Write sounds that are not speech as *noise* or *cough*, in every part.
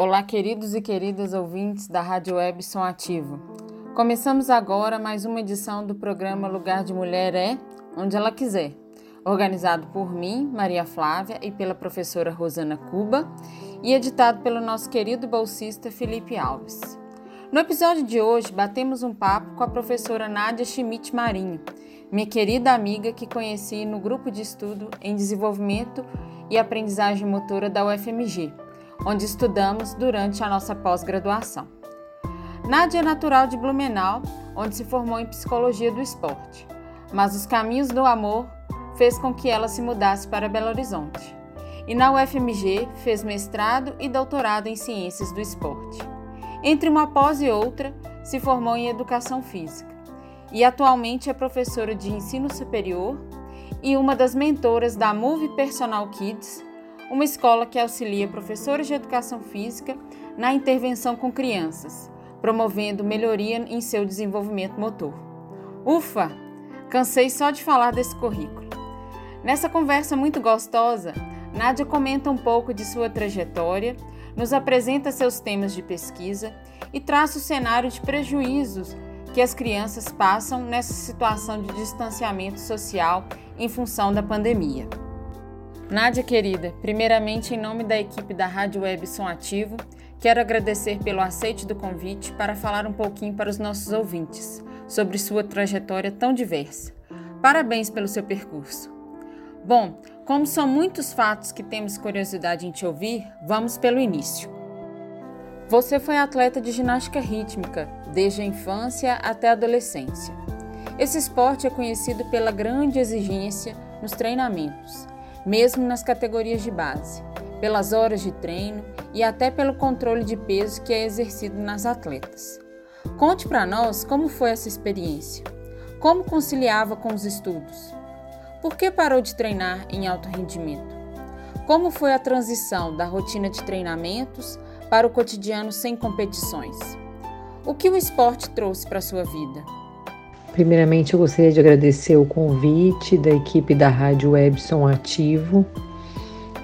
Olá, queridos e queridas ouvintes da Rádio Web Som Ativo. Começamos agora mais uma edição do programa Lugar de Mulher é Onde Ela Quiser, organizado por mim, Maria Flávia, e pela professora Rosana Cuba, e editado pelo nosso querido bolsista Felipe Alves. No episódio de hoje, batemos um papo com a professora Nádia Schmidt Marinho, minha querida amiga que conheci no grupo de estudo em desenvolvimento e aprendizagem motora da UFMG onde estudamos durante a nossa pós-graduação. Nádia é natural de Blumenau, onde se formou em psicologia do esporte, mas os caminhos do amor fez com que ela se mudasse para Belo Horizonte. E na UFMG fez mestrado e doutorado em ciências do esporte. Entre uma pós e outra, se formou em educação física e atualmente é professora de ensino superior e uma das mentoras da Move Personal Kids, uma escola que auxilia professores de educação física na intervenção com crianças, promovendo melhoria em seu desenvolvimento motor. Ufa! Cansei só de falar desse currículo. Nessa conversa muito gostosa, Nádia comenta um pouco de sua trajetória, nos apresenta seus temas de pesquisa e traça o cenário de prejuízos que as crianças passam nessa situação de distanciamento social em função da pandemia. Nádia querida, primeiramente em nome da equipe da Rádio Web Som Ativo, quero agradecer pelo aceite do convite para falar um pouquinho para os nossos ouvintes sobre sua trajetória tão diversa. Parabéns pelo seu percurso. Bom, como são muitos fatos que temos curiosidade em te ouvir, vamos pelo início. Você foi atleta de ginástica rítmica desde a infância até a adolescência. Esse esporte é conhecido pela grande exigência nos treinamentos mesmo nas categorias de base, pelas horas de treino e até pelo controle de peso que é exercido nas atletas. Conte para nós como foi essa experiência. Como conciliava com os estudos? Por que parou de treinar em alto rendimento? Como foi a transição da rotina de treinamentos para o cotidiano sem competições? O que o esporte trouxe para sua vida? Primeiramente, eu gostaria de agradecer o convite da equipe da Rádio Webson Ativo.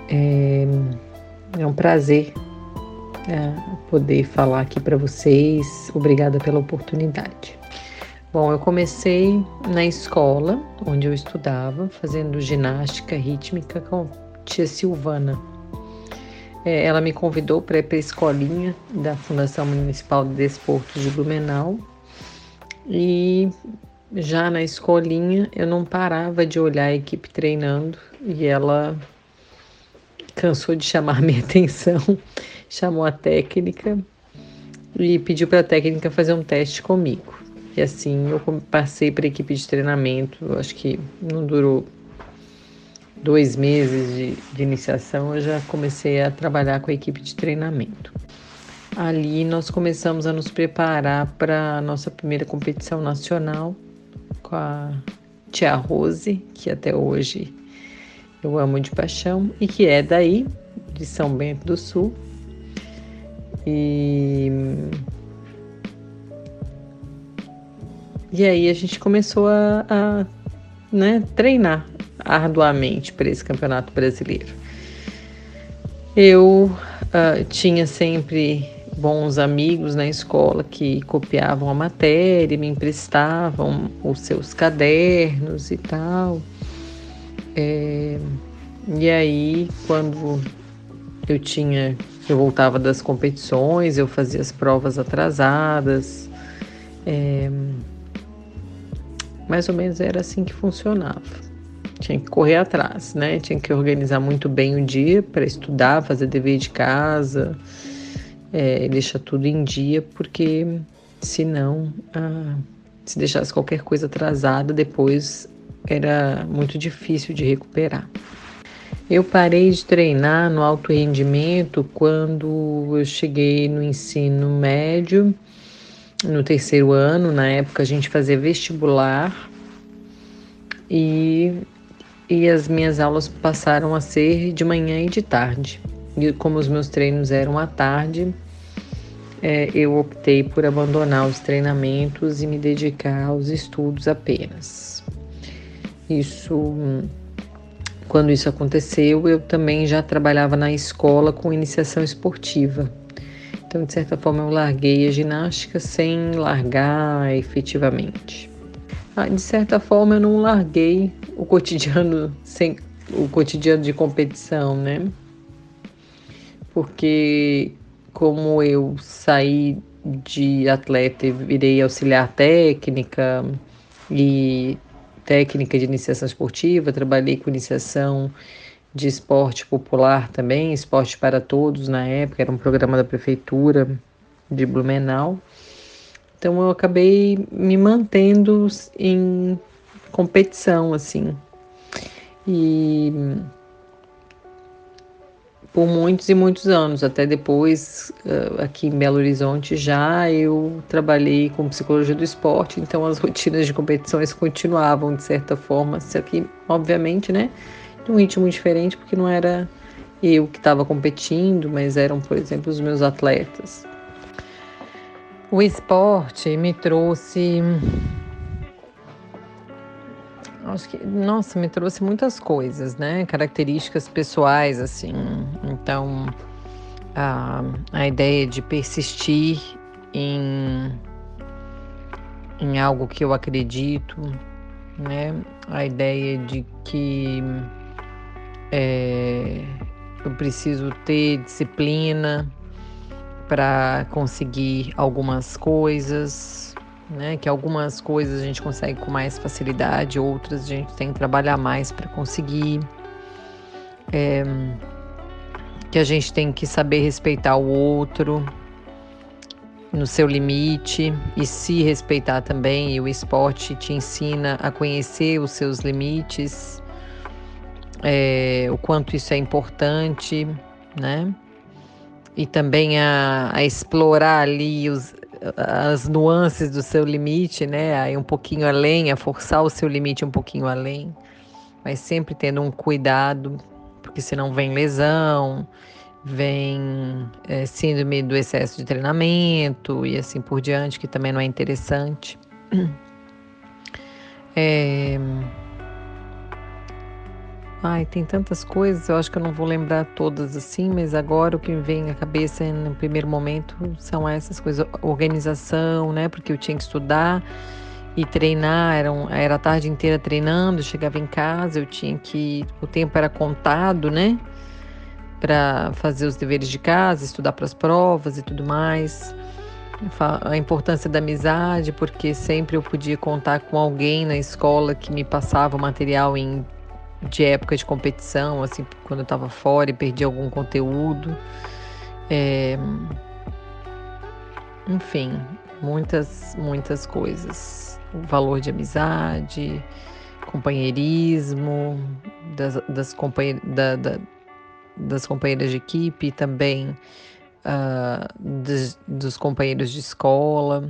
É, é um prazer é, poder falar aqui para vocês. Obrigada pela oportunidade. Bom, eu comecei na escola onde eu estudava, fazendo ginástica rítmica com tia Silvana. É, ela me convidou para ir para a escolinha da Fundação Municipal de Desportos de Blumenau e já na escolinha eu não parava de olhar a equipe treinando e ela cansou de chamar minha *laughs* atenção, chamou a técnica e pediu para a técnica fazer um teste comigo. E assim eu passei para a equipe de treinamento, acho que não durou dois meses de, de iniciação, eu já comecei a trabalhar com a equipe de treinamento. Ali nós começamos a nos preparar para a nossa primeira competição nacional com a tia Rose, que até hoje eu amo de paixão e que é daí, de São Bento do Sul. E E aí a gente começou a, a né, treinar arduamente para esse campeonato brasileiro. Eu uh, tinha sempre bons amigos na escola que copiavam a matéria, me emprestavam os seus cadernos e tal. É, e aí, quando eu tinha, eu voltava das competições, eu fazia as provas atrasadas. É, mais ou menos era assim que funcionava. Tinha que correr atrás, né? Tinha que organizar muito bem o dia para estudar, fazer dever de casa é, deixa tudo em dia, porque senão, ah, se deixasse qualquer coisa atrasada, depois era muito difícil de recuperar. Eu parei de treinar no alto rendimento quando eu cheguei no ensino médio, no terceiro ano. Na época a gente fazia vestibular e, e as minhas aulas passaram a ser de manhã e de tarde. E como os meus treinos eram à tarde, é, eu optei por abandonar os treinamentos e me dedicar aos estudos apenas. Isso, quando isso aconteceu, eu também já trabalhava na escola com iniciação esportiva. Então, de certa forma, eu larguei a ginástica sem largar efetivamente. Ah, de certa forma, eu não larguei o cotidiano *laughs* sem o cotidiano de competição, né? Porque como eu saí de atleta e virei auxiliar técnica e técnica de iniciação esportiva, trabalhei com iniciação de esporte popular também, esporte para todos na época, era um programa da prefeitura de Blumenau. Então eu acabei me mantendo em competição assim. E por muitos e muitos anos, até depois aqui em Belo Horizonte já eu trabalhei com psicologia do esporte, então as *laughs* rotinas de competições continuavam de certa forma, só que obviamente, né, num ritmo diferente, porque não era eu que estava competindo, mas eram, por exemplo, os meus atletas. O esporte me trouxe. Acho que, nossa, me trouxe muitas coisas, né? Características pessoais, assim. Então, a, a ideia de persistir em, em algo que eu acredito, né? A ideia de que é, eu preciso ter disciplina, para conseguir algumas coisas, né? Que algumas coisas a gente consegue com mais facilidade, outras a gente tem que trabalhar mais para conseguir. É, que a gente tem que saber respeitar o outro no seu limite e se respeitar também. E o esporte te ensina a conhecer os seus limites, é, o quanto isso é importante, né? e também a, a explorar ali os, as nuances do seu limite, né? Aí um pouquinho além, a forçar o seu limite um pouquinho além, mas sempre tendo um cuidado, porque senão vem lesão, vem é, síndrome do excesso de treinamento e assim por diante, que também não é interessante. *clears throat* É, Ai, tem tantas coisas, eu acho que eu não vou lembrar todas assim, mas agora o que me vem à cabeça no primeiro momento são essas coisas, organização, né? Porque eu tinha que estudar e treinar, era, um, era a tarde inteira treinando, chegava em casa, eu tinha que. O tempo era contado, né? Para fazer os deveres de casa, estudar para as provas e tudo mais. A importância da amizade, porque sempre eu podia contar com alguém na escola que me passava o material em de época de competição, assim, quando eu estava fora e perdi algum conteúdo. É... Enfim, muitas, muitas coisas. O valor de amizade, companheirismo, das, das, companhe da, da, das companheiras de equipe, também uh, dos, dos companheiros de escola.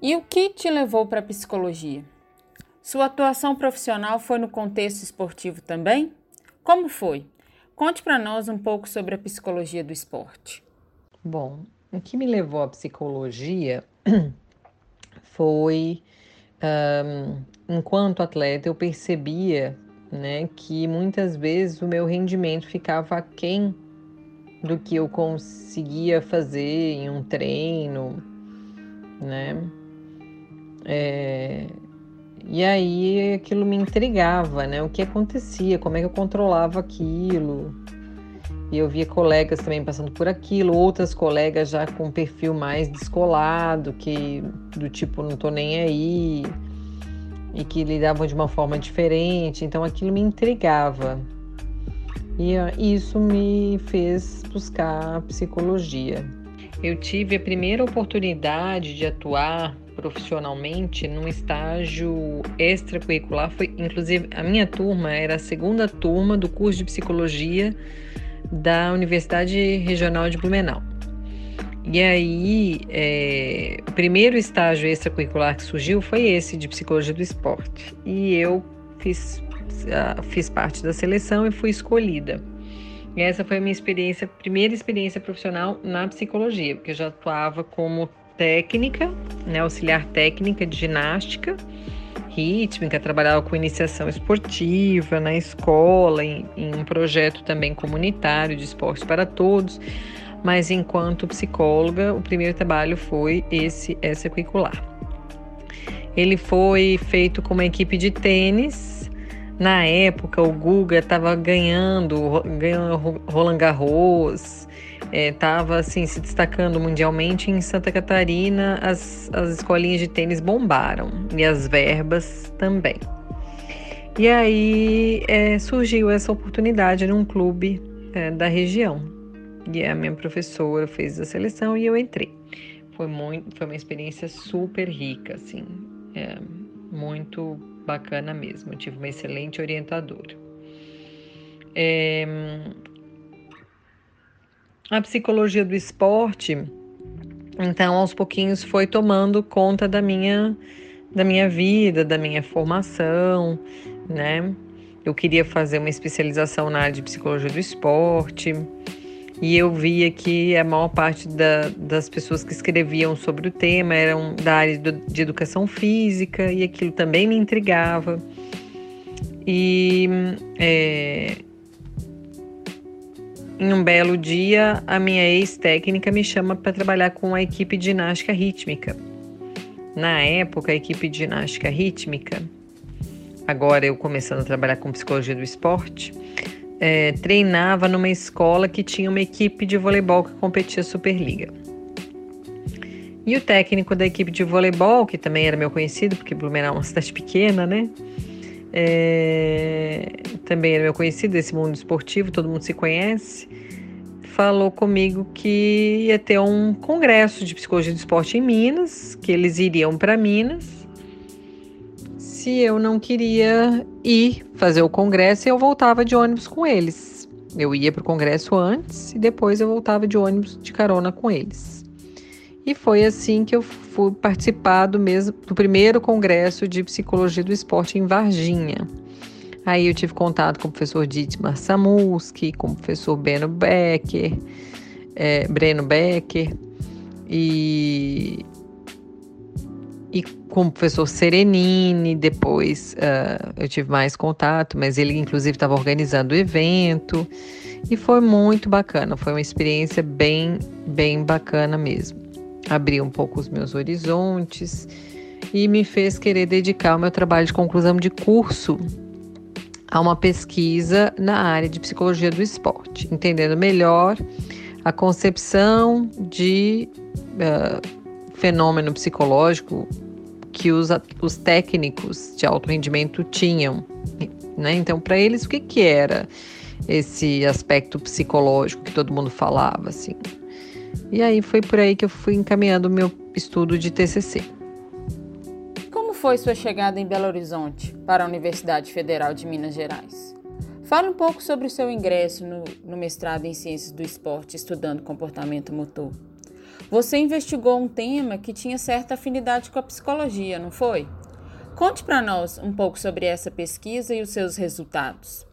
E o que te levou para a psicologia? Sua atuação profissional foi no contexto esportivo também? Como foi? Conte para nós um pouco sobre a psicologia do esporte. Bom, o que me levou à psicologia *clears throat* foi, um, enquanto atleta, eu percebia né, que muitas vezes o meu rendimento ficava aquém do que eu conseguia fazer em um treino, né? É, e aí aquilo me intrigava, né? O que acontecia, como é que eu controlava aquilo. E eu via colegas também passando por aquilo, outras colegas já com perfil mais descolado, que do tipo não tô nem aí, e que lidavam de uma forma diferente. Então aquilo me intrigava. E isso me fez buscar psicologia. Eu tive a primeira oportunidade de atuar profissionalmente num estágio extracurricular. Foi, inclusive, a minha turma era a segunda turma do curso de psicologia da Universidade Regional de Blumenau. E aí, é, o primeiro estágio extracurricular que surgiu foi esse de psicologia do esporte. E eu fiz, fiz parte da seleção e fui escolhida. E essa foi a minha experiência, primeira experiência profissional na psicologia, porque eu já atuava como técnica, né, auxiliar técnica de ginástica rítmica, trabalhava com iniciação esportiva na escola, em, em um projeto também comunitário de esportes para todos. mas enquanto psicóloga, o primeiro trabalho foi esse extracurricular. Ele foi feito com uma equipe de tênis. Na época, o Guga estava ganhando, ganhando Roland Garros, estava é, assim, se destacando mundialmente. Em Santa Catarina, as, as escolinhas de tênis bombaram e as verbas também. E aí é, surgiu essa oportunidade num clube é, da região. E a minha professora fez a seleção e eu entrei. Foi, muito, foi uma experiência super rica, assim, é, muito bacana mesmo. Eu tive uma excelente orientadora. É, a psicologia do esporte, então, aos pouquinhos foi tomando conta da minha, da minha vida, da minha formação, né? Eu queria fazer uma especialização na área de psicologia do esporte e eu via que a maior parte da, das pessoas que escreviam sobre o tema eram da área de educação física e aquilo também me intrigava. E é, em um belo dia, a minha ex-técnica me chama para trabalhar com a equipe de ginástica rítmica. Na época, a equipe de ginástica rítmica, agora eu começando a trabalhar com psicologia do esporte, é, treinava numa escola que tinha uma equipe de voleibol que competia Superliga. E o técnico da equipe de voleibol, que também era meu conhecido, porque Blumenau é uma cidade pequena, né? É, também era meu conhecido desse mundo esportivo, todo mundo se conhece. Falou comigo que ia ter um congresso de psicologia do esporte em Minas, que eles iriam para Minas se eu não queria ir fazer o congresso, eu voltava de ônibus com eles. Eu ia para o congresso antes e depois eu voltava de ônibus de carona com eles. E foi assim que eu fui participar do, mesmo, do primeiro congresso de psicologia do esporte em Varginha. Aí eu tive contato com o professor Dietmar Samuski, com o professor Beno Becker, é, Breno Becker, e e com o professor Serenini, depois uh, eu tive mais contato, mas ele inclusive estava organizando o evento e foi muito bacana, foi uma experiência bem, bem bacana mesmo. Abriu um pouco os meus horizontes e me fez querer dedicar o meu trabalho de conclusão de curso a uma pesquisa na área de psicologia do esporte, entendendo melhor a concepção de uh, fenômeno psicológico que os, os técnicos de alto rendimento tinham. Né? Então, para eles, o que, que era esse aspecto psicológico que todo mundo falava? Assim? E aí foi por aí que eu fui encaminhando o meu estudo de TCC. Como foi sua chegada em Belo Horizonte para a Universidade Federal de Minas Gerais? Fale um pouco sobre o seu ingresso no, no mestrado em Ciências do Esporte, estudando comportamento motor. Você investigou um tema que tinha certa afinidade com a psicologia, não foi? Conte para nós um pouco sobre essa pesquisa e os seus resultados.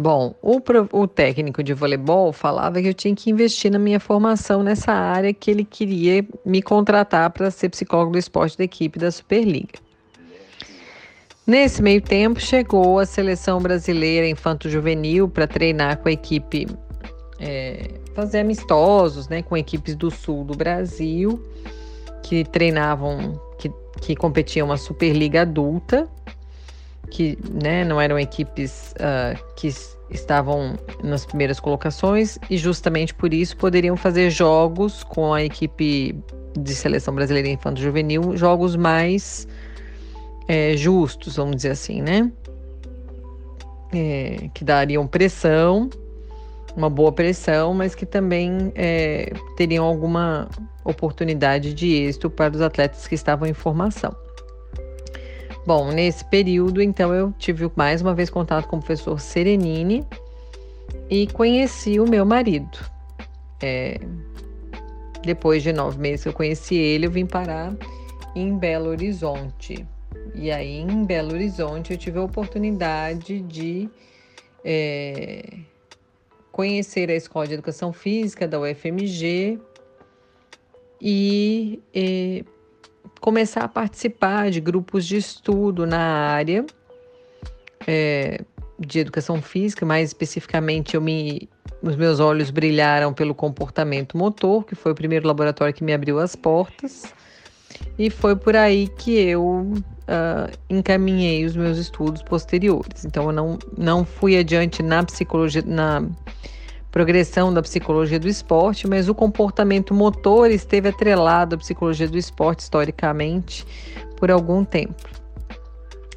Bom, o, o, técnico de voleibol falava que eu tinha que investir na minha formação nessa área que ele queria me contratar para ser psicólogo do esporte da equipe da Superliga. Nesse meio tempo, chegou a seleção brasileira infanto-juvenil para treinar com a equipe é, fazer amistosos né, com equipes do sul do Brasil que treinavam, que, que competiam uma Superliga adulta, que né, não eram equipes uh, que estavam nas primeiras colocações e justamente por isso poderiam fazer jogos com a equipe de seleção brasileira infanto juvenil, jogos mais é, justos, vamos dizer assim, né? É, que dariam pressão uma boa pressão, mas que também é, teriam alguma oportunidade de êxito para os atletas que estavam em formação. Bom, nesse período, então, eu tive mais uma vez contato com o professor Serenini e conheci o meu marido. É, depois de nove meses que eu conheci ele, eu vim parar em Belo Horizonte. E aí, em Belo Horizonte, eu tive a oportunidade de é, conhecer a Escola de Educação Física da UFMG e, e começar a participar de grupos de estudo na área é, de educação física, mais especificamente eu me os meus olhos brilharam pelo comportamento motor, que foi o primeiro laboratório que me abriu as portas. E foi por aí que eu uh, encaminhei os meus estudos posteriores. Então, eu não, não fui adiante na psicologia, na progressão da psicologia do esporte, mas o comportamento motor esteve atrelado à psicologia do esporte historicamente por algum tempo.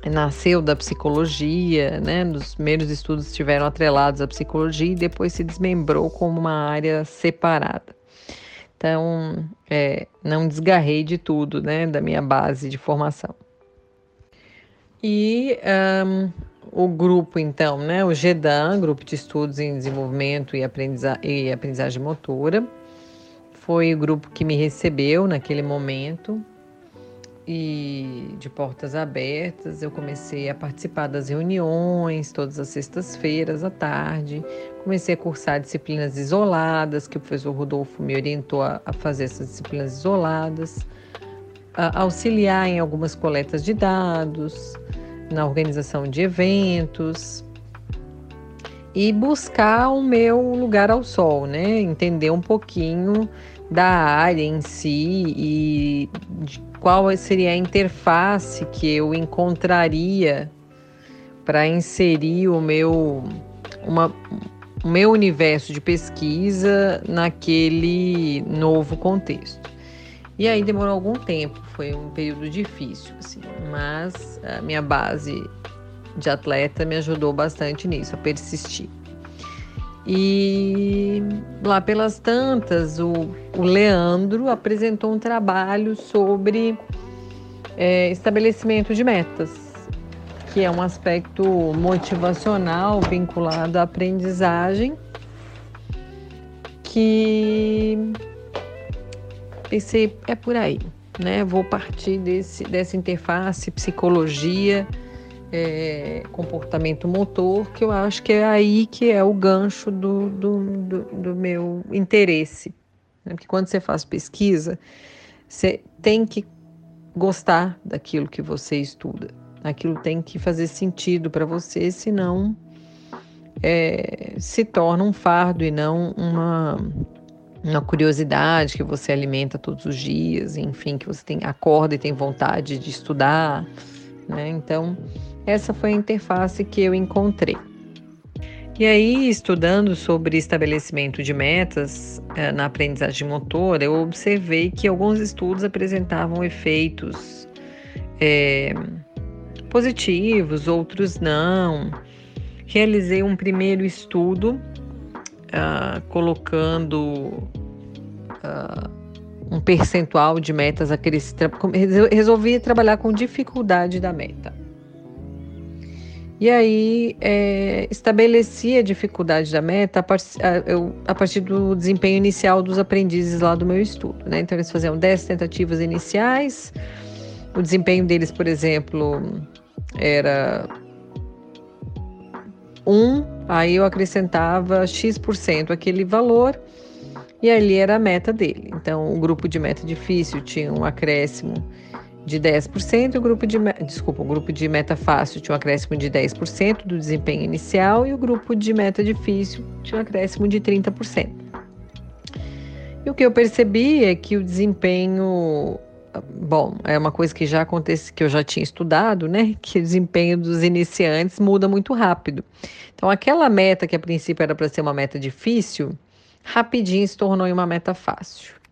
Nasceu da psicologia, né? Os primeiros estudos estiveram atrelados à psicologia e depois se desmembrou como uma área separada. Então, é, não desgarrei de tudo, né, da minha base de formação. E um, o grupo, então, né, o GEDAN, Grupo de Estudos em Desenvolvimento e, Aprendiza e Aprendizagem Motora, foi o grupo que me recebeu naquele momento e de portas abertas. Eu comecei a participar das reuniões todas as sextas-feiras à tarde. Comecei a cursar disciplinas isoladas, que o professor Rodolfo me orientou a, a fazer essas disciplinas isoladas, auxiliar em algumas coletas de dados, na organização de eventos e buscar o meu lugar ao sol, né? Entender um pouquinho da área em si e qual seria a interface que eu encontraria para inserir o meu uma, o meu universo de pesquisa naquele novo contexto. E aí demorou algum tempo, foi um período difícil, assim, mas a minha base de atleta me ajudou bastante nisso, a persistir. E lá pelas tantas, o, o Leandro apresentou um trabalho sobre é, estabelecimento de metas, que é um aspecto motivacional vinculado à aprendizagem, que pensei, é por aí, né? Vou partir desse, dessa interface psicologia, é, comportamento motor, que eu acho que é aí que é o gancho do, do, do, do meu interesse. Né? Porque quando você faz pesquisa, você tem que gostar daquilo que você estuda. Aquilo tem que fazer sentido para você, senão é, se torna um fardo e não uma uma curiosidade que você alimenta todos os dias, enfim, que você tem acorda e tem vontade de estudar, né? Então, essa foi a interface que eu encontrei. E aí, estudando sobre estabelecimento de metas eh, na aprendizagem motora, eu observei que alguns estudos apresentavam efeitos eh, positivos, outros não. Realizei um primeiro estudo uh, colocando uh, um percentual de metas aqueles resolvi trabalhar com dificuldade da meta. E aí é, estabeleci a dificuldade da meta a, par eu, a, partir do desempenho inicial dos aprendizes lá do meu estudo. Né? Então eles faziam 10 tentativas iniciais, o desempenho deles, por exemplo, era 1, aí eu acrescentava X% aquele valor e ali era a meta dele. Então, o grupo de meta difícil tinha um acréscimo de 10%, o grupo de, desculpa, o grupo de meta fácil tinha um acréscimo de 10% do desempenho inicial e o grupo de meta difícil tinha um acréscimo de 30%. E o que eu percebi é que o desempenho bom, é uma coisa que já acontece, que eu já tinha estudado, né? *laughs* Que o desempenho dos iniciantes muda muito rápido. Então, aquela meta que a princípio era para ser uma meta difícil, rapidinho se tornou uma meta fácil.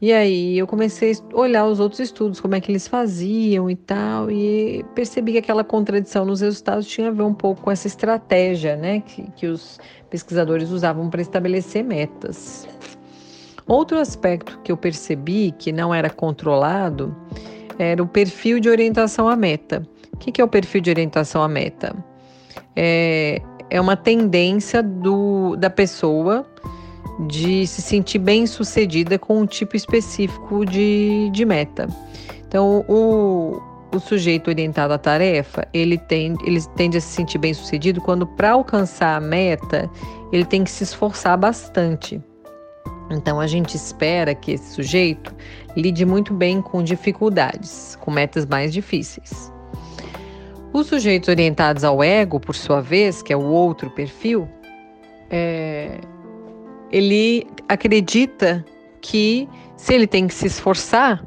E aí eu comecei a olhar os outros estudos, como é que eles faziam e tal, e percebi que aquela contradição nos resultados tinha a ver um pouco com essa estratégia, né, que, que os pesquisadores usavam para estabelecer metas. Outro aspecto que eu percebi que não era controlado era o perfil de orientação à meta. O que é o perfil de orientação à meta? É, é uma tendência do, da pessoa de se sentir bem sucedida com um tipo específico de, de meta. Então, o, o sujeito orientado à tarefa, ele, tem, ele tende a se sentir bem sucedido quando, para alcançar a meta, ele tem que se esforçar bastante. Então a gente espera que esse sujeito lide muito bem com dificuldades, com metas mais difíceis. Os sujeitos orientados ao ego, por sua vez, que é o outro perfil, é, ele acredita que se ele tem que se esforçar,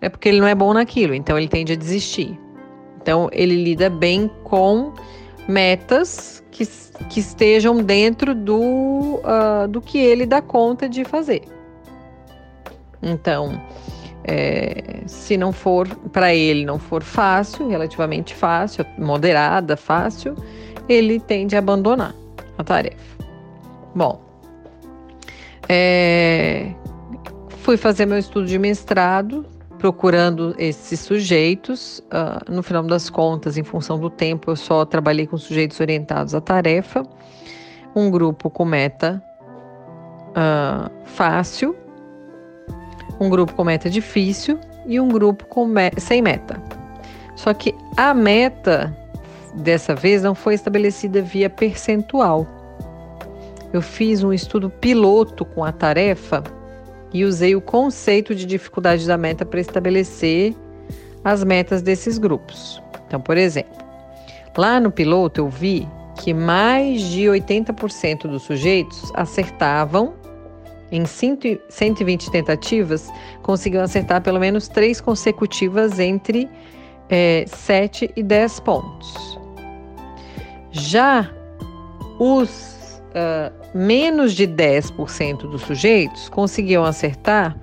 é porque ele não é bom naquilo, então ele tende a desistir. Então ele lida bem com metas que, que estejam dentro do, uh, do que ele dá conta de fazer. Então, é, se não for para ele não for fácil, relativamente fácil, moderada, fácil, ele tende a abandonar a tarefa. Bom, é, fui fazer meu estudo de mestrado, procurando esses sujeitos. Uh, no final das contas, em função do tempo, eu só trabalhei com sujeitos orientados à tarefa. Um grupo com meta uh, fácil, um grupo com meta difícil e um grupo com me sem meta. Só que a meta dessa vez não foi estabelecida via percentual. Eu fiz um estudo piloto com a tarefa e usei o conceito de dificuldade da meta para estabelecer as metas desses grupos. Então, por exemplo, lá no piloto eu vi que mais de 80% dos sujeitos acertavam em 120 tentativas, conseguiam acertar pelo menos três consecutivas entre é, 7 e 10 pontos. Já os uh, menos de 10% dos sujeitos conseguiam acertar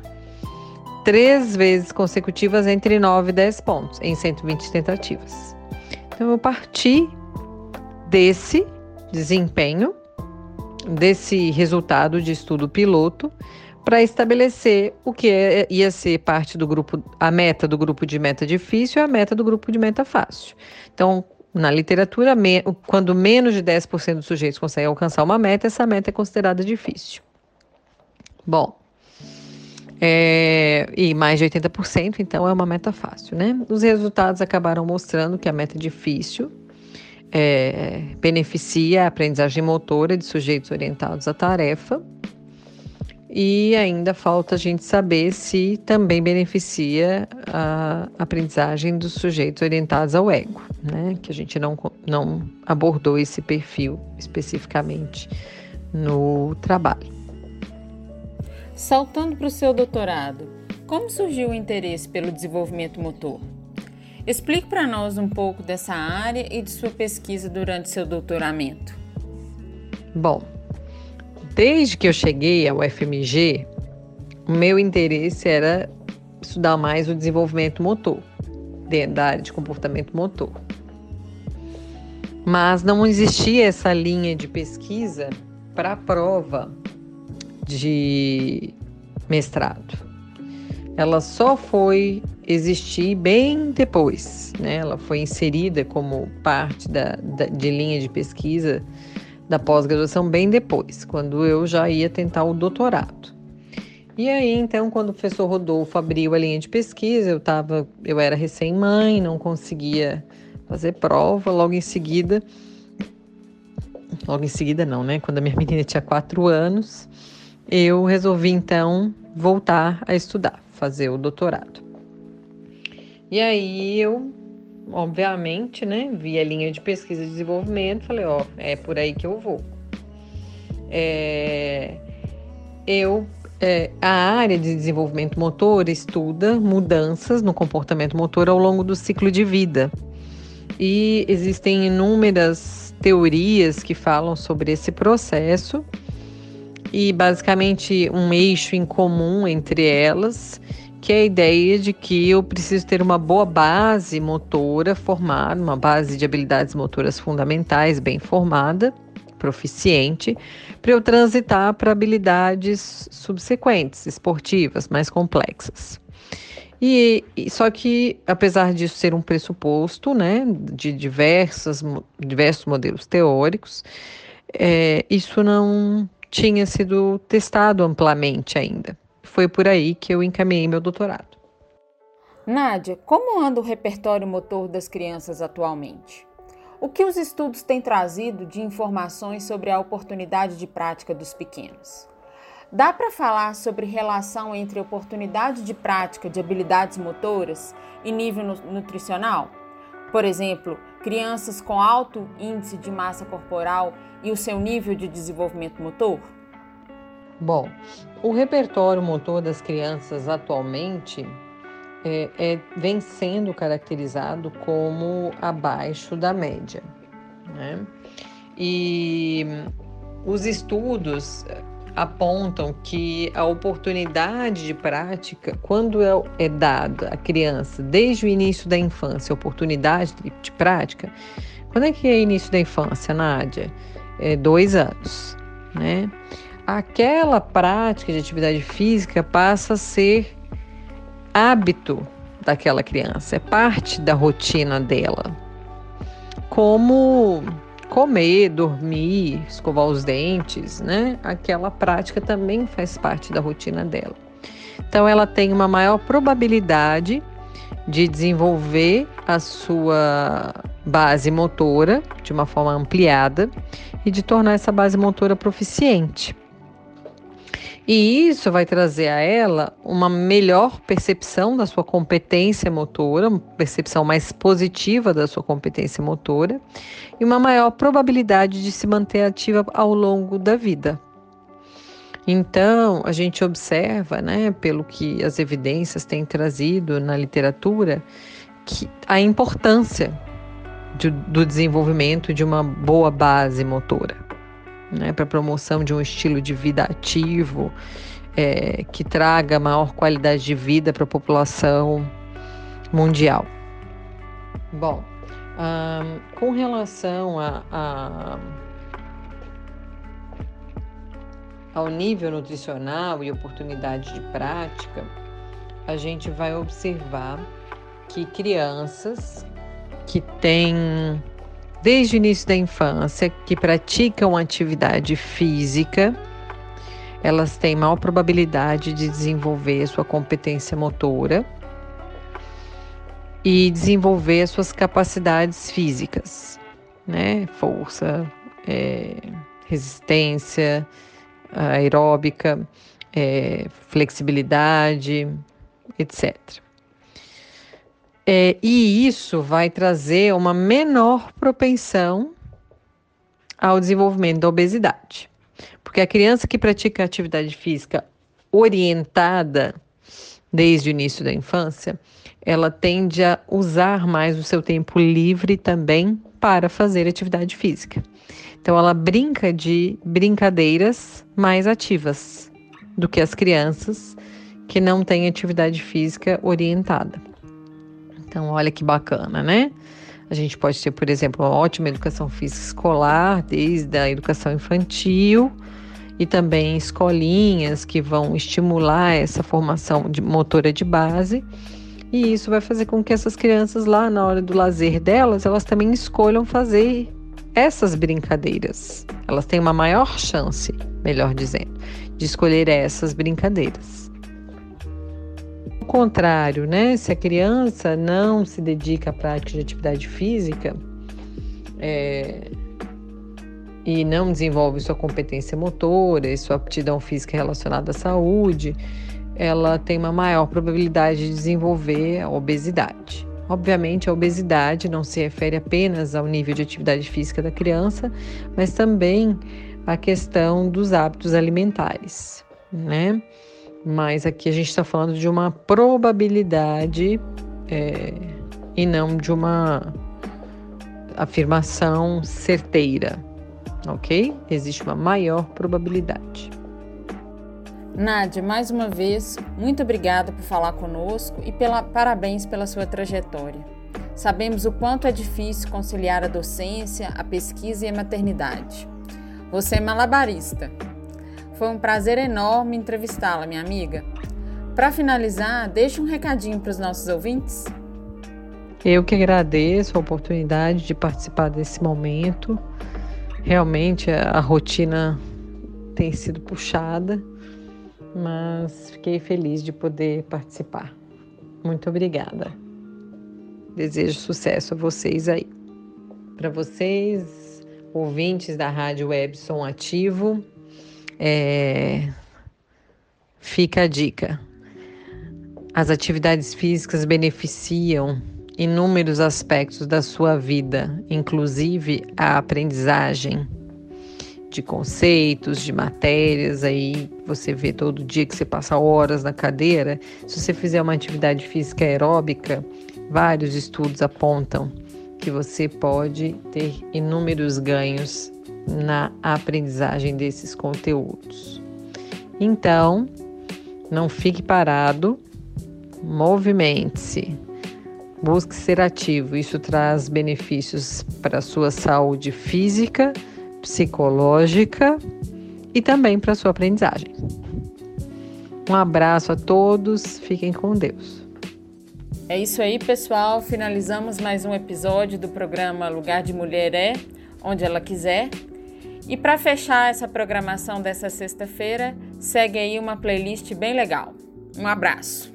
três vezes consecutivas entre 9 e 10 pontos em 120 tentativas. Então eu parti desse desempenho, desse resultado de estudo piloto, para estabelecer o que é, ia ser parte do grupo, a meta do grupo de meta difícil e a meta do grupo de meta fácil. Então, na literatura, quando menos de 10% dos sujeitos conseguem alcançar uma meta, essa meta é considerada difícil. Bom, é, e mais de 80%, então é uma meta fácil, né? Os resultados acabaram mostrando que a meta difícil é, beneficia a aprendizagem motora de sujeitos orientados à tarefa e ainda falta a gente saber se também beneficia a aprendizagem dos sujeitos orientados ao ego, né? Que a gente não, não abordou esse perfil especificamente no trabalho. Saltando para o seu doutorado, como surgiu o interesse pelo desenvolvimento motor? Explique para nós um pouco dessa área e de sua pesquisa durante seu doutoramento. Bom, Desde que eu cheguei ao FMG, o meu interesse era estudar mais o desenvolvimento motor, dentro da área de comportamento motor. Mas não existia essa linha de pesquisa para a prova de mestrado. Ela só foi existir bem depois, né? Ela foi inserida como parte da, da de linha de pesquisa da pós-graduação bem depois, quando eu já ia tentar o doutorado. E aí, então, quando o professor Rodolfo abriu a linha de pesquisa, eu tava, eu era recém-mãe, não conseguia fazer prova, logo em seguida, logo em seguida não, né? Quando a minha menina tinha quatro anos, eu resolvi então voltar a estudar, fazer o doutorado. E aí eu obviamente, né, vi a linha de pesquisa e desenvolvimento, falei, ó, é por aí que eu vou. É, eu, é, a área de desenvolvimento motor estuda mudanças no comportamento motor ao longo do ciclo de vida. E existem inúmeras teorias que falam sobre esse processo e basicamente um eixo em comum entre elas que é a ideia de que eu preciso ter uma boa base motora formada, uma base de habilidades motoras fundamentais bem formada, proficiente, para eu transitar para habilidades subsequentes, esportivas, mais complexas. E, e, só que, apesar disso ser um pressuposto, né, de diversas, diversos modelos teóricos, é, isso não tinha sido testado amplamente ainda. Foi por aí que eu encaminhei meu doutorado. Nádia, como anda o repertório motor das crianças atualmente? O que os estudos têm trazido de informações sobre a oportunidade de prática dos pequenos? Dá para falar sobre relação entre oportunidade de prática de habilidades motoras e nível nutricional? Por exemplo, crianças com alto índice de massa corporal e o seu nível de desenvolvimento motor? Bom, o repertório motor das crianças atualmente é, é, vem sendo caracterizado como abaixo da média. Né? E os estudos apontam que a oportunidade de prática, quando é, é dada à criança desde o início da infância, oportunidade de, de prática, quando é que é início da infância, Nádia? É dois anos, né? Aquela prática de atividade física passa a ser hábito daquela criança, é parte da rotina dela. Como comer, dormir, escovar os dentes, né? Aquela prática também faz parte da rotina dela. Então, ela tem uma maior probabilidade de desenvolver a sua base motora de uma forma ampliada e de tornar essa base motora proficiente. E isso vai trazer a ela uma melhor percepção da sua competência motora, uma percepção mais positiva da sua competência motora e uma maior probabilidade de se manter ativa ao longo da vida. Então, a gente observa, né, pelo que as evidências têm trazido na literatura, que a importância de, do desenvolvimento de uma boa base motora né, para promoção de um estilo de vida ativo, é, que traga maior qualidade de vida para a população mundial. Bom, com relação a, a, ao nível nutricional e oportunidade de prática, a gente vai observar que crianças que têm desde o início da infância que praticam atividade física, elas têm maior probabilidade de desenvolver sua competência motora e desenvolver suas capacidades físicas, né? Força, é, resistência aeróbica, é, flexibilidade, etc. É, e isso vai trazer uma menor propensão ao desenvolvimento da obesidade. Porque a criança que pratica atividade física orientada desde o início da infância, ela tende a usar mais o seu tempo livre também para fazer atividade física. Então, ela brinca de brincadeiras mais ativas do que as crianças que não têm atividade física orientada. Então, olha que bacana, né? A gente pode ter, por exemplo, uma ótima educação física escolar, desde a educação infantil e também escolinhas que vão estimular essa formação de motora de base. E isso vai fazer com que essas crianças lá na hora do lazer delas, elas também escolham fazer essas brincadeiras. Elas têm uma maior chance, melhor dizendo, de escolher essas brincadeiras contrário, né? Se a criança não se dedica à prática de atividade física é, e não desenvolve sua competência motora e sua aptidão física relacionada à saúde, ela tem uma maior probabilidade de desenvolver a obesidade. Obviamente, a obesidade não se refere apenas ao nível de atividade física da criança, mas também à questão dos hábitos alimentares, né? Mas aqui a gente está falando de uma probabilidade é, e não de uma afirmação certeira, ok? Existe uma maior probabilidade. Nádia, mais uma vez, muito obrigada por falar conosco e pela, parabéns pela sua trajetória. Sabemos o quanto é difícil conciliar a docência, a pesquisa e a maternidade. Você é malabarista, foi um prazer enorme entrevistá-la, minha amiga. Para finalizar, deixe um recadinho para os nossos ouvintes. Eu que agradeço a oportunidade de participar desse momento. Realmente a rotina tem sido puxada, mas fiquei feliz de poder participar. Muito obrigada. Desejo sucesso a vocês aí. Para vocês, ouvintes da Rádio Web Som Ativo, é, fica a dica. As atividades físicas beneficiam inúmeros aspectos da sua vida, inclusive a aprendizagem de conceitos, de matérias, aí você vê todo dia que você passa horas na cadeira. Se você fizer uma atividade física aeróbica, vários estudos apontam que você pode ter inúmeros ganhos na aprendizagem desses conteúdos. Então, não fique parado, movimente-se, busque ser ativo. Isso traz benefícios para a sua saúde física, psicológica e também para a sua aprendizagem. Um abraço a todos, fiquem com Deus. É isso aí, pessoal. Finalizamos mais um episódio do programa Lugar de Mulher é onde ela quiser. E para fechar essa programação dessa sexta-feira, segue aí uma playlist bem legal. Um abraço.